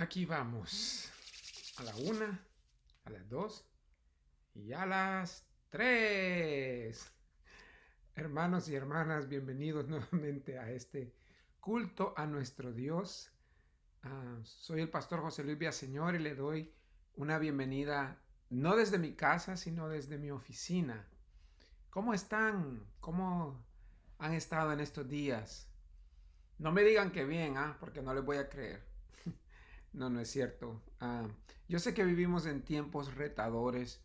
Aquí vamos. A la una, a las dos y a las tres. Hermanos y hermanas, bienvenidos nuevamente a este culto a nuestro Dios. Ah, soy el pastor José Luis Villaseñor y le doy una bienvenida no desde mi casa, sino desde mi oficina. ¿Cómo están? ¿Cómo han estado en estos días? No me digan que bien, ¿ah? porque no les voy a creer. No, no es cierto. Ah, yo sé que vivimos en tiempos retadores,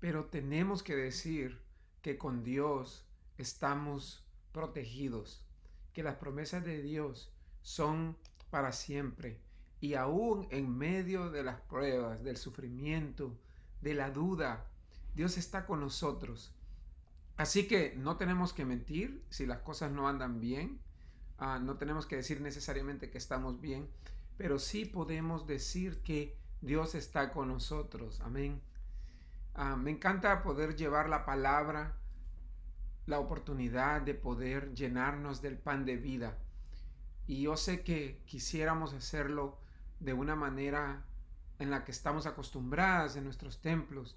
pero tenemos que decir que con Dios estamos protegidos, que las promesas de Dios son para siempre. Y aún en medio de las pruebas, del sufrimiento, de la duda, Dios está con nosotros. Así que no tenemos que mentir si las cosas no andan bien. Ah, no tenemos que decir necesariamente que estamos bien, pero sí podemos decir que Dios está con nosotros. Amén. Ah, me encanta poder llevar la palabra, la oportunidad de poder llenarnos del pan de vida. Y yo sé que quisiéramos hacerlo de una manera en la que estamos acostumbradas en nuestros templos,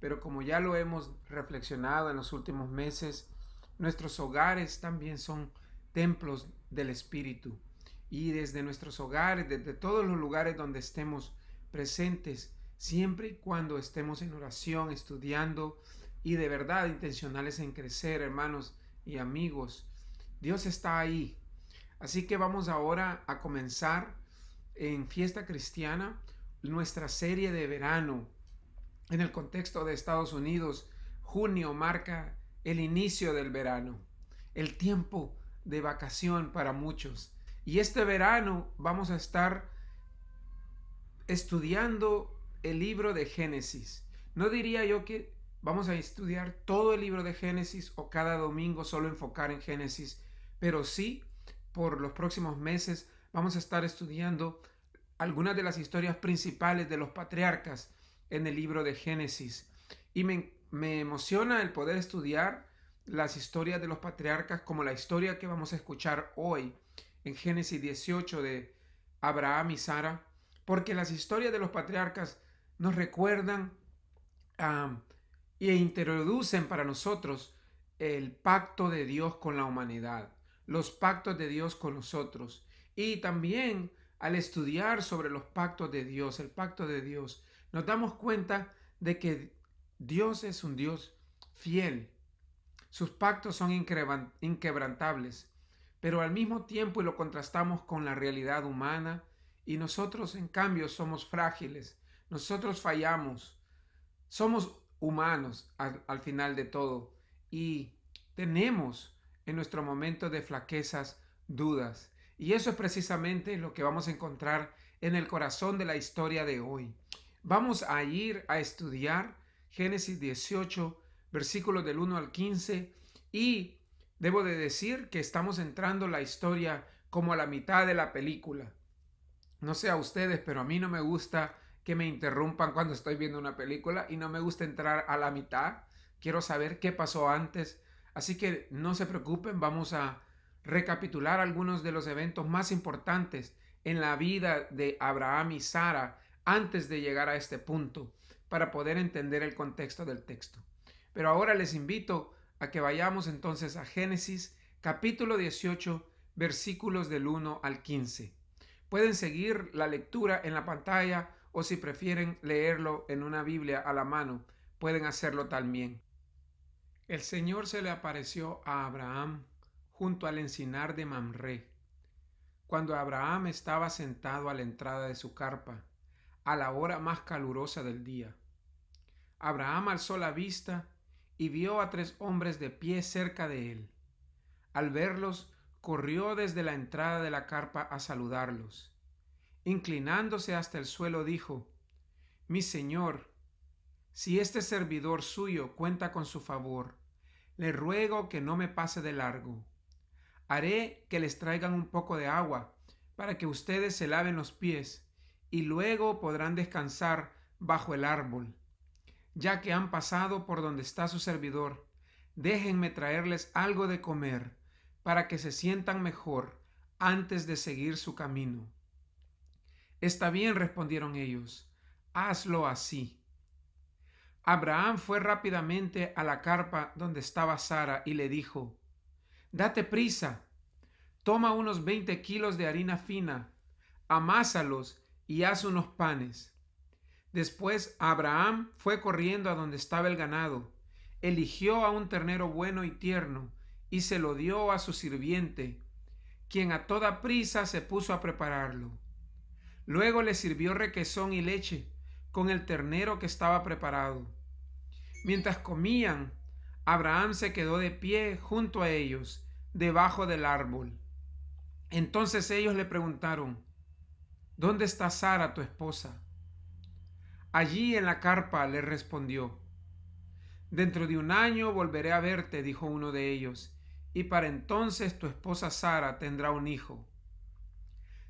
pero como ya lo hemos reflexionado en los últimos meses, nuestros hogares también son templos del Espíritu. Y desde nuestros hogares, desde todos los lugares donde estemos presentes, siempre y cuando estemos en oración, estudiando y de verdad intencionales en crecer, hermanos y amigos, Dios está ahí. Así que vamos ahora a comenzar en Fiesta Cristiana nuestra serie de verano. En el contexto de Estados Unidos, junio marca el inicio del verano, el tiempo de vacación para muchos. Y este verano vamos a estar estudiando el libro de Génesis. No diría yo que vamos a estudiar todo el libro de Génesis o cada domingo solo enfocar en Génesis, pero sí por los próximos meses vamos a estar estudiando algunas de las historias principales de los patriarcas en el libro de Génesis. Y me, emociona el poder estudiar las historias de los patriarcas como la historia que vamos a escuchar hoy en Génesis 18 de Abraham y Sara, porque las historias de los patriarcas nos recuerdan e introducen para nosotros el pacto de Dios con la humanidad, los pactos de Dios con nosotros y también al estudiar sobre los pactos de Dios, el pacto de Dios, nos damos cuenta de que Dios es un Dios fiel. Sus pactos son inquebrantables, pero al mismo tiempo y lo contrastamos con la realidad humana y nosotros en cambio somos frágiles, nosotros fallamos, somos humanos al, al final de todo y tenemos en nuestro momento de flaquezas dudas. Y eso es precisamente lo que vamos a encontrar en el corazón de la historia de hoy. Vamos a ir a estudiar Génesis 18, versículos del 1 al 15 y debo de decir que estamos entrando la historia como a la mitad de la película. No sé a ustedes, pero a mí no me gusta que me interrumpan cuando estoy viendo una película y no me gusta entrar a la mitad. Quiero saber qué pasó antes. Así que no se preocupen, vamos a recapitular algunos de los eventos más importantes en la vida de Abraham y Sara antes de llegar a este punto para poder entender el contexto del texto. Pero ahora les invito a que vayamos entonces a Génesis capítulo 18 versículos del 1 al 15. Pueden seguir la lectura en la pantalla o si prefieren leerlo en una Biblia a la mano, pueden hacerlo también. El Señor se le apareció a Abraham junto al encinar de Mamre, cuando Abraham estaba sentado a la entrada de su carpa, a la hora más calurosa del día. Abraham alzó la vista y vio a tres hombres de pie cerca de él. Al verlos, corrió desde la entrada de la carpa a saludarlos. Inclinándose hasta el suelo, dijo, Mi señor, si este servidor suyo cuenta con su favor, le ruego que no me pase de largo haré que les traigan un poco de agua para que ustedes se laven los pies y luego podrán descansar bajo el árbol. Ya que han pasado por donde está su servidor, déjenme traerles algo de comer para que se sientan mejor antes de seguir su camino. Está bien, respondieron ellos, hazlo así. Abraham fue rápidamente a la carpa donde estaba Sara y le dijo, Date prisa, toma unos veinte kilos de harina fina, amásalos y haz unos panes. Después Abraham fue corriendo a donde estaba el ganado, eligió a un ternero bueno y tierno, y se lo dio a su sirviente, quien a toda prisa se puso a prepararlo. Luego le sirvió requesón y leche con el ternero que estaba preparado. Mientras comían, Abraham se quedó de pie junto a ellos, debajo del árbol. Entonces ellos le preguntaron, ¿Dónde está Sara, tu esposa? Allí en la carpa le respondió. Dentro de un año volveré a verte, dijo uno de ellos, y para entonces tu esposa Sara tendrá un hijo.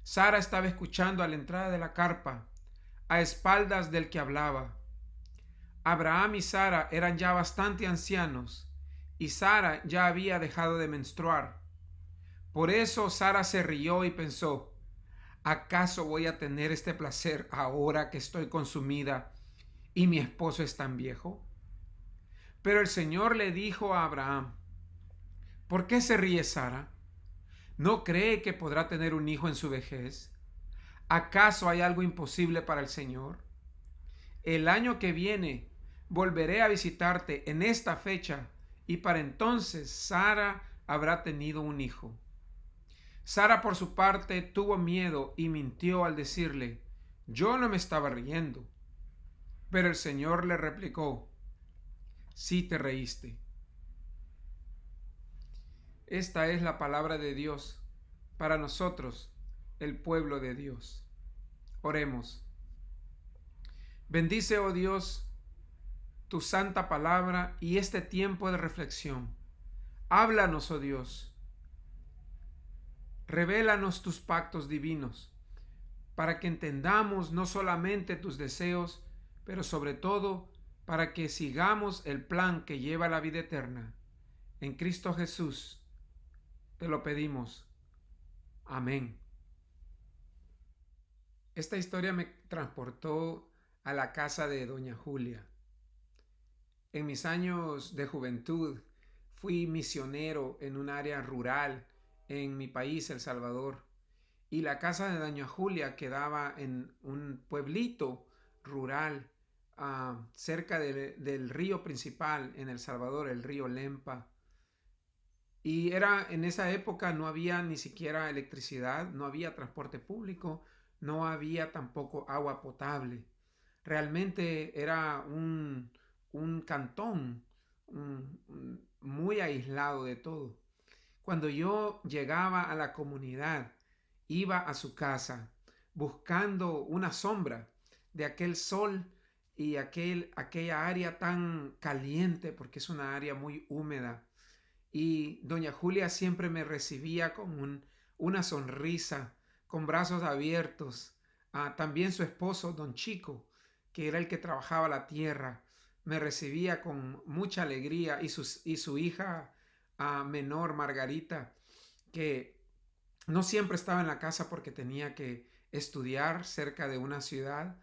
Sara estaba escuchando a la entrada de la carpa, a espaldas del que hablaba. Abraham y Sara eran ya bastante ancianos, y Sara ya había dejado de menstruar. Por eso Sara se rió y pensó, ¿acaso voy a tener este placer ahora que estoy consumida y mi esposo es tan viejo? Pero el Señor le dijo a Abraham, ¿por qué se ríe Sara? ¿No cree que podrá tener un hijo en su vejez? ¿Acaso hay algo imposible para el Señor? El año que viene volveré a visitarte en esta fecha y para entonces Sara habrá tenido un hijo. Sara por su parte tuvo miedo y mintió al decirle, yo no me estaba riendo. Pero el Señor le replicó, sí te reíste. Esta es la palabra de Dios para nosotros, el pueblo de Dios. Oremos. Bendice, oh Dios, tu santa palabra y este tiempo de reflexión. Háblanos, oh Dios. Revélanos tus pactos divinos, para que entendamos no solamente tus deseos, pero sobre todo para que sigamos el plan que lleva a la vida eterna. En Cristo Jesús te lo pedimos. Amén. Esta historia me transportó a la casa de Doña Julia. En mis años de juventud fui misionero en un área rural en mi país, El Salvador, y la casa de Doña Julia quedaba en un pueblito rural ah, cerca del río principal en El Salvador, el río Lempa. Y era en esa época no había ni siquiera electricidad, no había transporte público, no había tampoco agua potable. Realmente era un, un cantón muy aislado de todo. Cuando yo llegaba a la comunidad, iba a su casa buscando una sombra de aquel sol y aquel, aquella área tan caliente, porque es una área muy húmeda y doña Julia siempre me recibía con una sonrisa, con brazos abiertos. Ah, también su esposo, don Chico, que era el que trabajaba la tierra, me recibía con mucha alegría y su hija ah, menor, Margarita, que no siempre estaba en la casa porque tenía que estudiar cerca de una ciudad,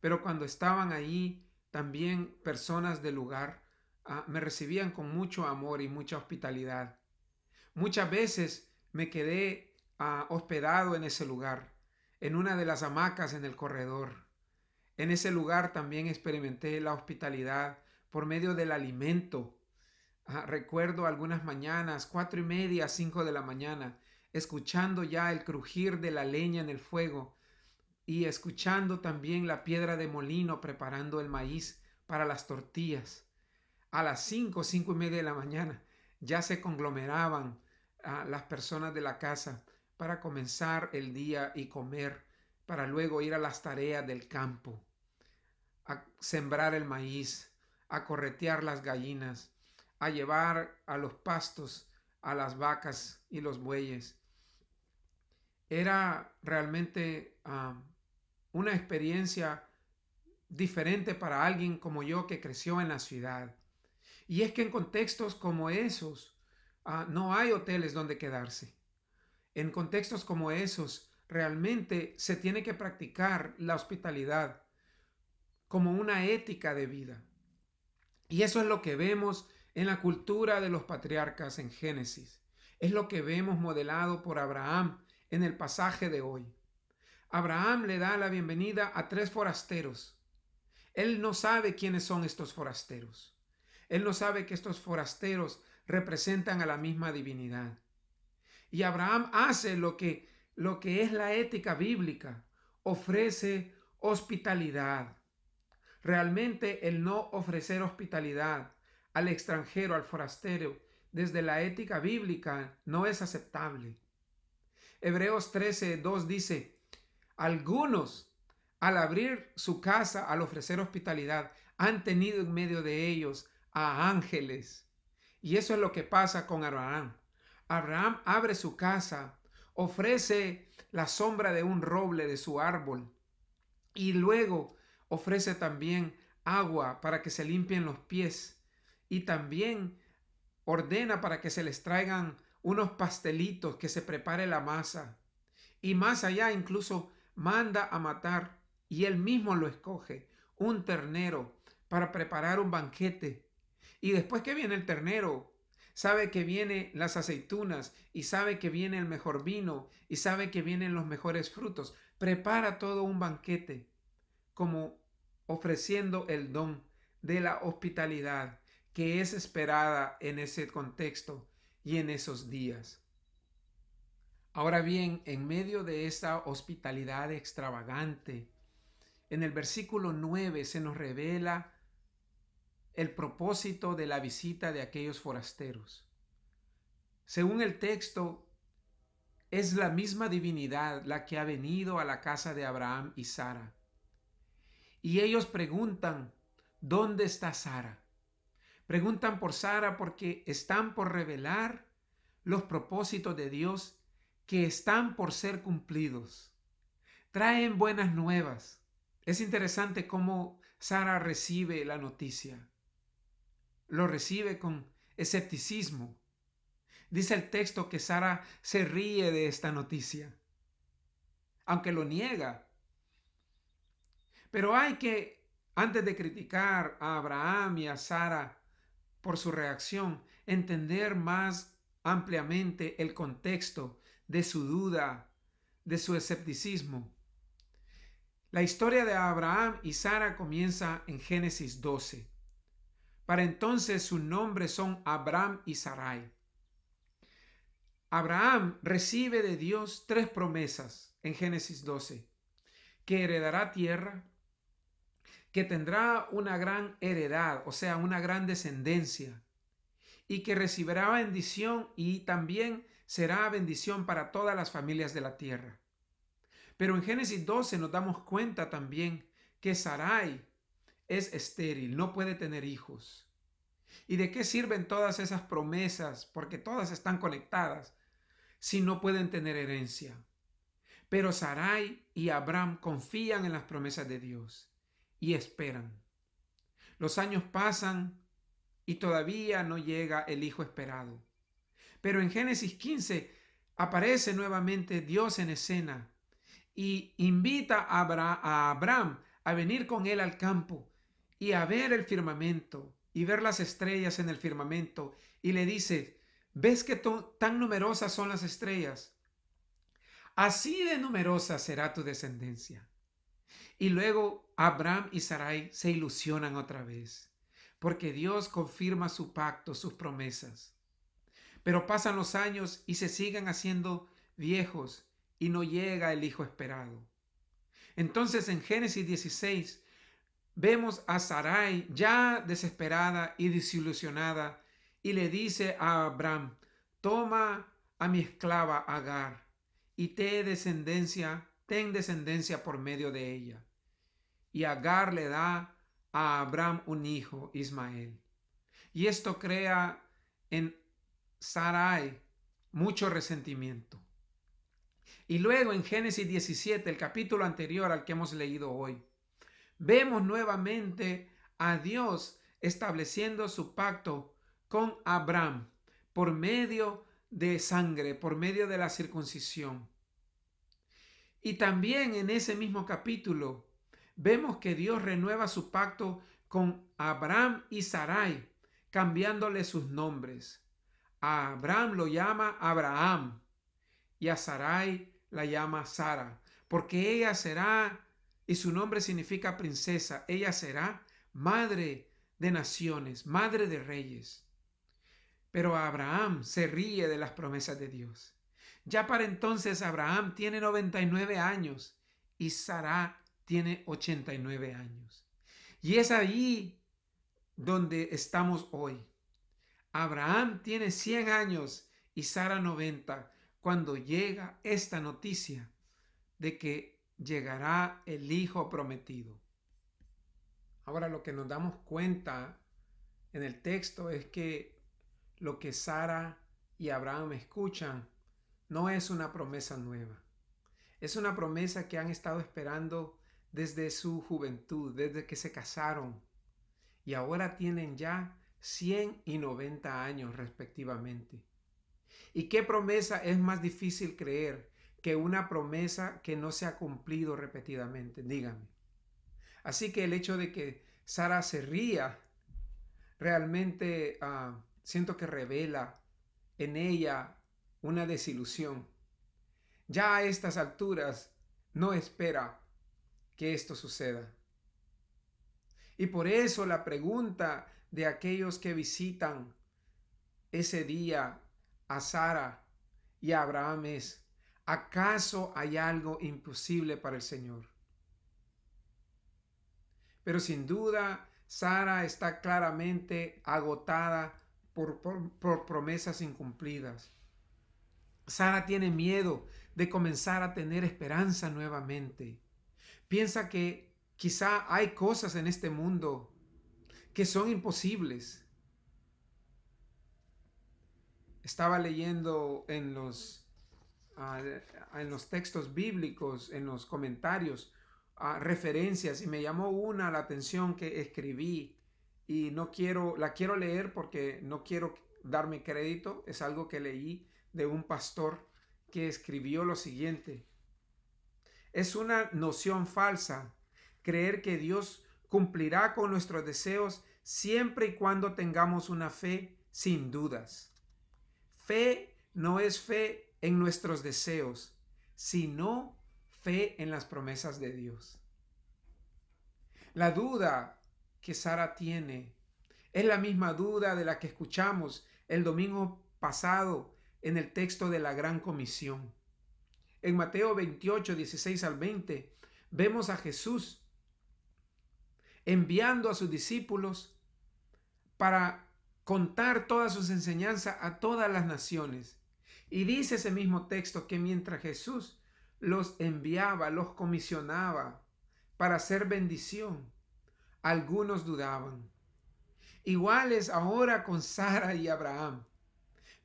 pero cuando estaban allí también personas del lugar Ah, me recibían con mucho amor y mucha hospitalidad. Muchas veces me quedé ah, hospedado en ese lugar, en una de las hamacas en el corredor. En ese lugar también experimenté la hospitalidad por medio del alimento. Ah, recuerdo algunas mañanas, cuatro y media, cinco de la mañana, escuchando ya el crujir de la leña en el fuego y escuchando también la piedra de molino preparando el maíz para las tortillas. A las cinco, cinco y media de la mañana ya se conglomeraban a las personas de la casa para comenzar el día y comer, para luego ir a las tareas del campo, a sembrar el maíz, a corretear las gallinas, a llevar a los pastos a las vacas y los bueyes. Era realmente ah, una experiencia diferente para alguien como yo que creció en la ciudad. Y es que en contextos como esos, ah, no hay hoteles donde quedarse. En contextos como esos, realmente se tiene que practicar la hospitalidad como una ética de vida. Y eso es lo que vemos en la cultura de los patriarcas en Génesis. Es lo que vemos modelado por Abraham en el pasaje de hoy. Abraham le da la bienvenida a tres forasteros. Él no sabe quiénes son estos forasteros. Él no sabe que estos forasteros representan a la misma divinidad. Y Abraham hace lo que, lo que es la ética bíblica, ofrece hospitalidad. Realmente el no ofrecer hospitalidad al extranjero, al forastero, desde la ética bíblica no es aceptable. Hebreos 13, 2 dice, algunos al abrir su casa, al ofrecer hospitalidad, han tenido en medio de ellos a ángeles y eso es lo que pasa con Abraham. Abraham abre su casa, ofrece la sombra de un roble de su árbol y luego ofrece también agua para que se limpien los pies y también ordena para que se les traigan unos pastelitos, que se prepare la masa. Y más allá incluso manda a matar, y él mismo lo escoge, un ternero para preparar un banquete y después que viene el ternero, sabe que vienen las aceitunas y sabe que viene el mejor vino y sabe que vienen los mejores frutos. Prepara todo un banquete como ofreciendo el don de la hospitalidad que es esperada en ese contexto y en esos días. Ahora bien, en medio de esta hospitalidad extravagante, en el versículo 9 se nos revela el propósito de la visita de aquellos forasteros. Según el texto, es la misma divinidad la que ha venido a la casa de Abraham y Sara. Y ellos preguntan, ¿dónde está Sara? Preguntan por Sara porque están por revelar los propósitos de Dios que están por ser cumplidos. Traen buenas nuevas. Es interesante cómo Sara recibe la noticia lo recibe con escepticismo. Dice el texto que Sara se ríe de esta noticia, aunque lo niega. Pero hay que, antes de criticar a Abraham y a Sara por su reacción, entender más ampliamente el contexto de su duda, de su escepticismo. La historia de Abraham y Sara comienza en Génesis 12. Para entonces su nombre son Abraham y Sarai. Abraham recibe de Dios tres promesas en Génesis 12, que heredará tierra, que tendrá una gran heredad, o sea, una gran descendencia, y que recibirá bendición y también será bendición para todas las familias de la tierra. Pero en Génesis 12 nos damos cuenta también que Sarai es estéril, no puede tener hijos. ¿Y de qué sirven todas esas promesas? Porque todas están conectadas si no pueden tener herencia. Pero Sarai y Abraham confían en las promesas de Dios y esperan. Los años pasan y todavía no llega el hijo esperado. Pero en Génesis 15 aparece nuevamente Dios en escena y invita a Abraham a venir con él al campo y a ver el firmamento y ver las estrellas en el firmamento y le dice, ¿ves que tan numerosas son las estrellas? Así de numerosa será tu descendencia. Y luego Abraham y Sarai se ilusionan otra vez, porque Dios confirma su pacto, sus promesas. Pero pasan los años y se siguen haciendo viejos y no llega el hijo esperado. Entonces en Génesis 16 vemos a Sarai ya desesperada y desilusionada y le dice a Abraham, toma a mi esclava Agar y te descendencia, ten descendencia por medio de ella. Y Agar le da a Abraham un hijo, Ismael. Y esto crea en Sarai mucho resentimiento. Y luego en Génesis 17, el capítulo anterior al que hemos leído hoy, vemos nuevamente a Dios estableciendo su pacto con Abraham por medio de sangre, por medio de la circuncisión. Y también en ese mismo capítulo vemos que Dios renueva su pacto con Abraham y Sarai, cambiándole sus nombres. A Abraham lo llama Abraham y a Sarai la llama Sara, porque ella será, y su nombre significa princesa, ella será madre de naciones, madre de reyes. Pero Abraham se ríe de las promesas de Dios. Ya para entonces Abraham tiene 99 años y Sara tiene 89 años. Y es ahí donde estamos hoy. Abraham tiene 100 años y Sara 90 cuando llega esta noticia de que llegará el hijo prometido. Ahora lo que nos damos cuenta en el texto es que lo que Sara y Abraham escuchan no es una promesa nueva. Es una promesa que han estado esperando desde su juventud, desde que se casaron. Y ahora tienen ya 100 y 90 años respectivamente. ¿Y qué promesa es más difícil creer que una promesa que no se ha cumplido repetidamente? Dígame. Así que el hecho de que Sara se ría realmente ah, siento que revela en ella una desilusión. Ya a estas alturas no espera que esto suceda. Y por eso la pregunta de aquellos que visitan ese día a Sara y a Abraham es, ¿acaso hay algo imposible para el Señor? Pero sin duda, Sara está claramente agotada por, por, promesas incumplidas. Sara tiene miedo de comenzar a tener esperanza nuevamente. Piensa que quizá hay cosas en este mundo que son imposibles. Estaba leyendo en los, ah, en los textos bíblicos, en los comentarios, ah, referencias y me llamó una la atención que escribí y no quiero, la quiero leer porque no quiero darme crédito, es algo que leí de un pastor que escribió lo siguiente. Es una noción falsa creer que Dios cumplirá con nuestros deseos siempre y cuando tengamos una fe sin dudas. Fe no es fe en nuestros deseos, sino fe en las promesas de Dios. La duda que Sara tiene es la misma duda de la que escuchamos el domingo pasado en el texto de la Gran Comisión. En Mateo 28, 16 al 20, vemos a Jesús enviando a sus discípulos para contar todas sus enseñanzas a todas las naciones. Y dice ese mismo texto que mientras Jesús los enviaba, los comisionaba para hacer bendición, algunos dudaban. Iguales ahora con Sara y Abraham.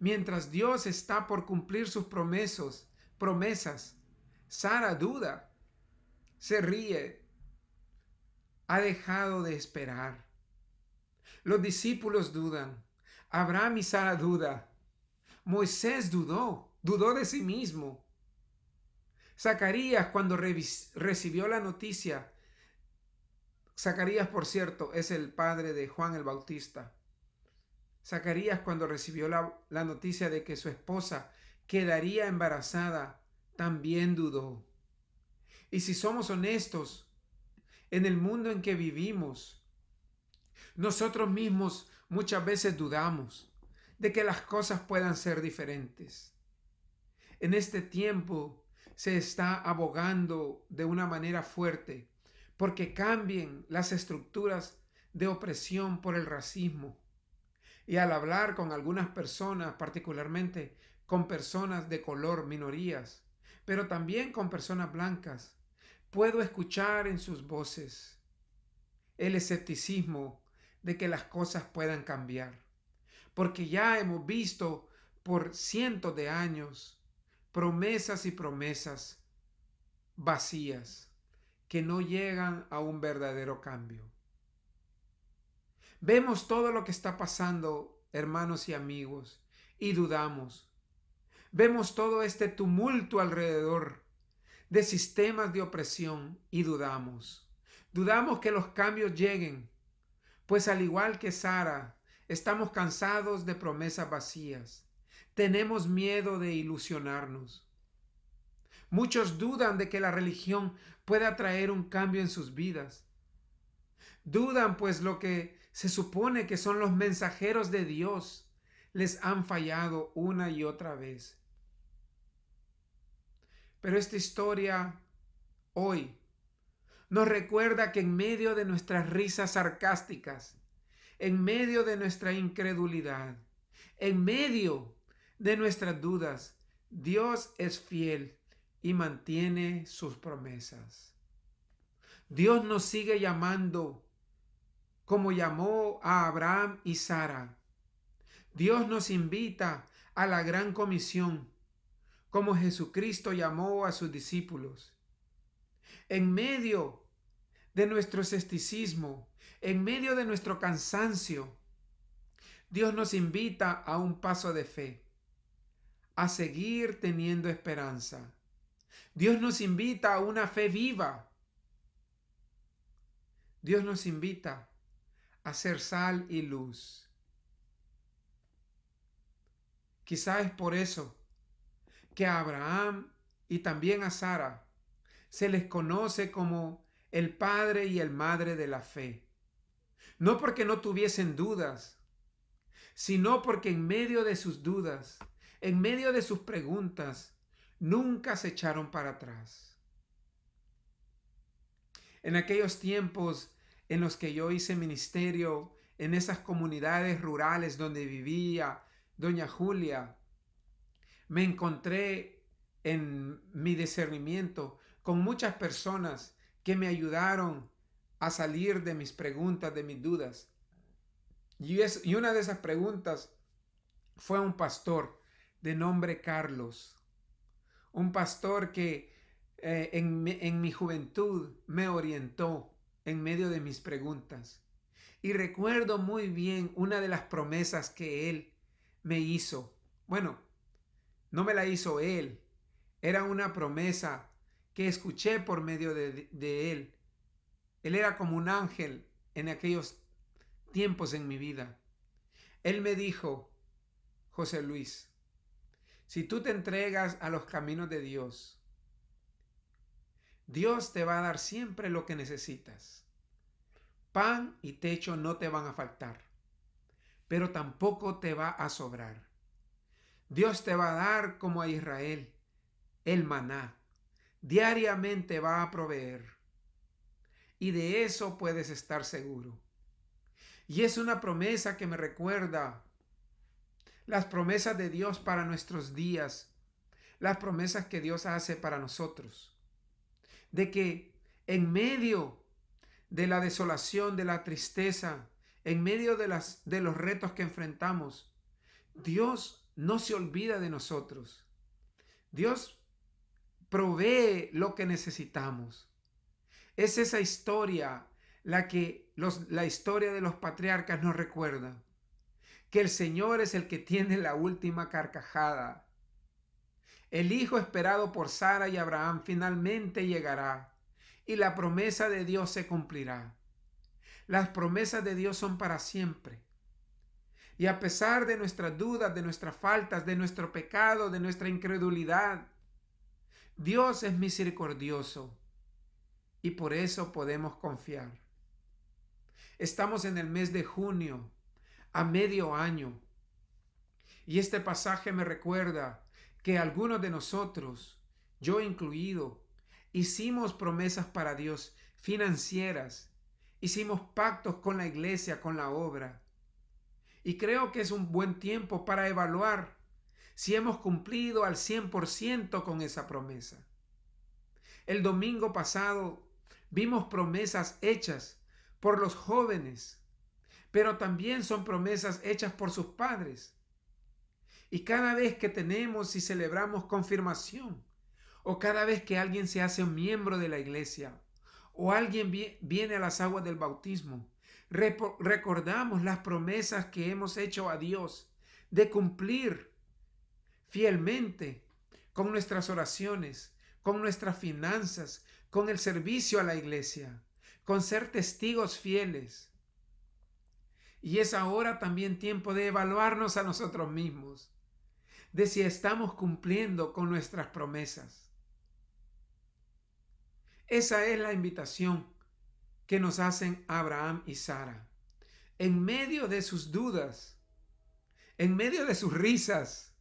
Mientras Dios está por cumplir sus promesas, promesas, Sara duda, se ríe, ha dejado de esperar. Los discípulos dudan, Abraham y Sara duda, Moisés dudó, dudó de sí mismo. Zacarías cuando recibió la noticia, Zacarías por cierto es el padre de Juan el Bautista, Zacarías cuando recibió la, noticia de que su esposa quedaría embarazada, también dudó. Y si somos honestos, en el mundo en que vivimos, nosotros mismos muchas veces dudamos de que las cosas puedan ser diferentes. En este tiempo se está abogando de una manera fuerte porque cambien las estructuras de opresión por el racismo, y al hablar con algunas personas, particularmente con personas de color, minorías, pero también con personas blancas, puedo escuchar en sus voces el escepticismo de que las cosas puedan cambiar, porque ya hemos visto por cientos de años promesas y promesas vacías que no llegan a un verdadero cambio. Vemos todo lo que está pasando, hermanos y amigos, y dudamos. Vemos todo este tumulto alrededor de sistemas de opresión y dudamos. Dudamos que los cambios lleguen, pues al igual que Sara, estamos cansados de promesas vacías. Tenemos miedo de ilusionarnos. Muchos dudan de que la religión pueda traer un cambio en sus vidas. Dudan pues lo que se supone que son los mensajeros de Dios les han fallado una y otra vez. Pero esta historia hoy nos recuerda que en medio de nuestras risas sarcásticas, en medio de nuestra incredulidad, en medio de nuestras dudas, Dios es fiel y mantiene sus promesas. Dios nos sigue llamando como llamó a Abraham y Sara. Dios nos invita a la gran comisión, como Jesucristo llamó a sus discípulos. En medio de nuestro escepticismo, en medio de nuestro cansancio, Dios nos invita a un paso de fe, a seguir teniendo esperanza. Dios nos invita a una fe viva. Dios nos invita a ser sal y luz. Quizá es por eso que a Abraham y también a Sara se les conoce como el padre y el madre de la fe. No porque no tuviesen dudas, sino porque en medio de sus dudas, en medio de sus preguntas, nunca se echaron para atrás. En aquellos tiempos en los que yo hice ministerio en esas comunidades rurales donde vivía doña Julia, me encontré en mi discernimiento con muchas personas que me ayudaron a salir de mis preguntas, de mis dudas. Y, es, y una de esas preguntas fue un pastor de nombre Carlos un pastor que eh, en, en mi juventud me orientó en medio de mis preguntas. Y recuerdo muy bien una de las promesas que él me hizo. Bueno, no me la hizo él, era una promesa que escuché por medio de, él. Él era como un ángel en aquellos tiempos en mi vida. Él me dijo, José Luis, si tú te entregas a los caminos de Dios, Dios te va a dar siempre lo que necesitas. Pan y techo no te van a faltar, pero tampoco te va a sobrar. Dios te va a dar como a Israel el maná. Diariamente va a proveer. Y de eso puedes estar seguro. Y es una promesa que me recuerda las promesas de Dios para nuestros días, las promesas que Dios hace para nosotros, de que en medio de la desolación, de la tristeza, en medio de, las, de los retos que enfrentamos, Dios no se olvida de nosotros. Dios provee lo que necesitamos. Es esa historia la que los, la historia de los patriarcas nos recuerda que el Señor es el que tiene la última carcajada. El Hijo esperado por Sara y Abraham finalmente llegará y la promesa de Dios se cumplirá. Las promesas de Dios son para siempre. Y a pesar de nuestras dudas, de nuestras faltas, de nuestro pecado, de nuestra incredulidad, Dios es misericordioso y por eso podemos confiar. Estamos en el mes de junio a medio año. Y este pasaje me recuerda que algunos de nosotros, yo incluido, hicimos promesas para Dios financieras, hicimos pactos con la iglesia, con la obra. Y creo que es un buen tiempo para evaluar si hemos cumplido al 100% con esa promesa. El domingo pasado vimos promesas hechas por los jóvenes pero también son promesas hechas por sus padres. Y cada vez que tenemos y celebramos confirmación, o cada vez que alguien se hace un miembro de la iglesia, o alguien viene a las aguas del bautismo, recordamos las promesas que hemos hecho a Dios de cumplir fielmente con nuestras oraciones, con nuestras finanzas, con el servicio a la iglesia, con ser testigos fieles. Y es ahora también tiempo de evaluarnos a nosotros mismos, de si estamos cumpliendo con nuestras promesas. Esa es la invitación que nos hacen Abraham y Sara. En medio de sus dudas, en medio de sus risas,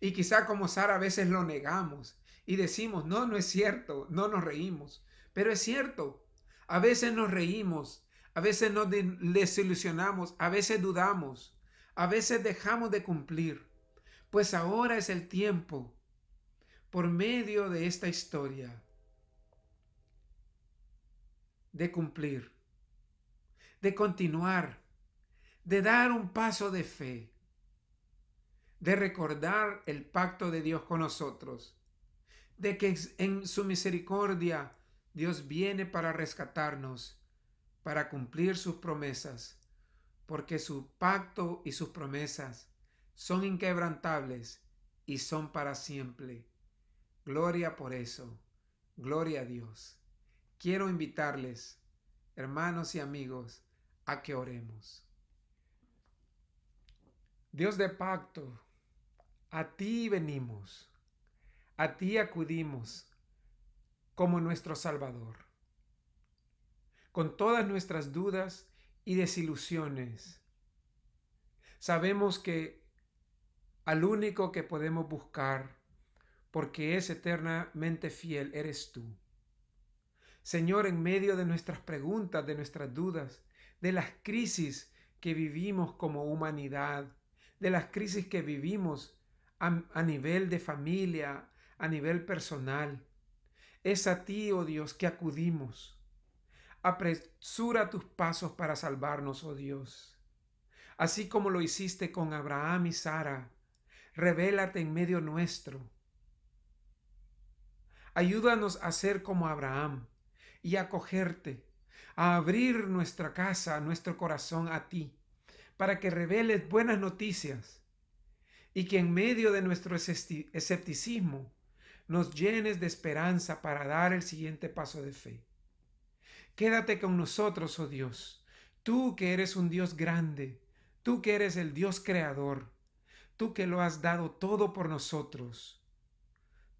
y quizá como Sara a veces lo negamos y decimos, no, no es cierto, no nos reímos, pero es cierto, a veces nos reímos, a veces nos desilusionamos, a veces dudamos, a veces dejamos de cumplir, pues ahora es el tiempo, por medio de esta historia, de cumplir, de continuar, de dar un paso de fe, de recordar el pacto de Dios con nosotros, de que en su misericordia Dios viene para rescatarnos, para cumplir sus promesas, porque su pacto y sus promesas son inquebrantables y son para siempre. Gloria por eso, gloria a Dios. Quiero invitarles, hermanos y amigos, a que oremos. Dios de pacto, a ti venimos, a ti acudimos como nuestro Salvador. Con todas nuestras dudas y desilusiones, sabemos que al único que podemos buscar, porque es eternamente fiel, eres tú. Señor, en medio de nuestras preguntas, de nuestras dudas, de las crisis que vivimos como humanidad, de las crisis que vivimos a, nivel de familia, a nivel personal. Es a ti, oh Dios, que acudimos. Apresura tus pasos para salvarnos, oh Dios. Así como lo hiciste con Abraham y Sara, revélate en medio nuestro. Ayúdanos a ser como Abraham y acogerte, a abrir nuestra casa, nuestro corazón a ti, para que reveles buenas noticias y que en medio de nuestro escepticismo nos llenes de esperanza para dar el siguiente paso de fe. Quédate con nosotros, oh Dios, tú que eres un Dios grande, tú que eres el Dios creador, tú que lo has dado todo por nosotros.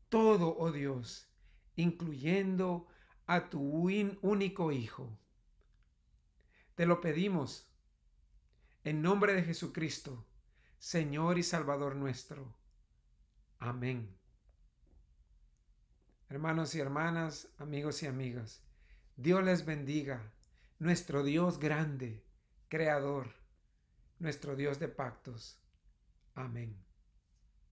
Todo, oh Dios, incluyendo a tu único Hijo. Te lo pedimos en nombre de Jesucristo Señor y Salvador nuestro. Amén. Hermanos y hermanas, amigos y amigas, Dios les bendiga, nuestro Dios grande, creador, nuestro Dios de pactos. Amén.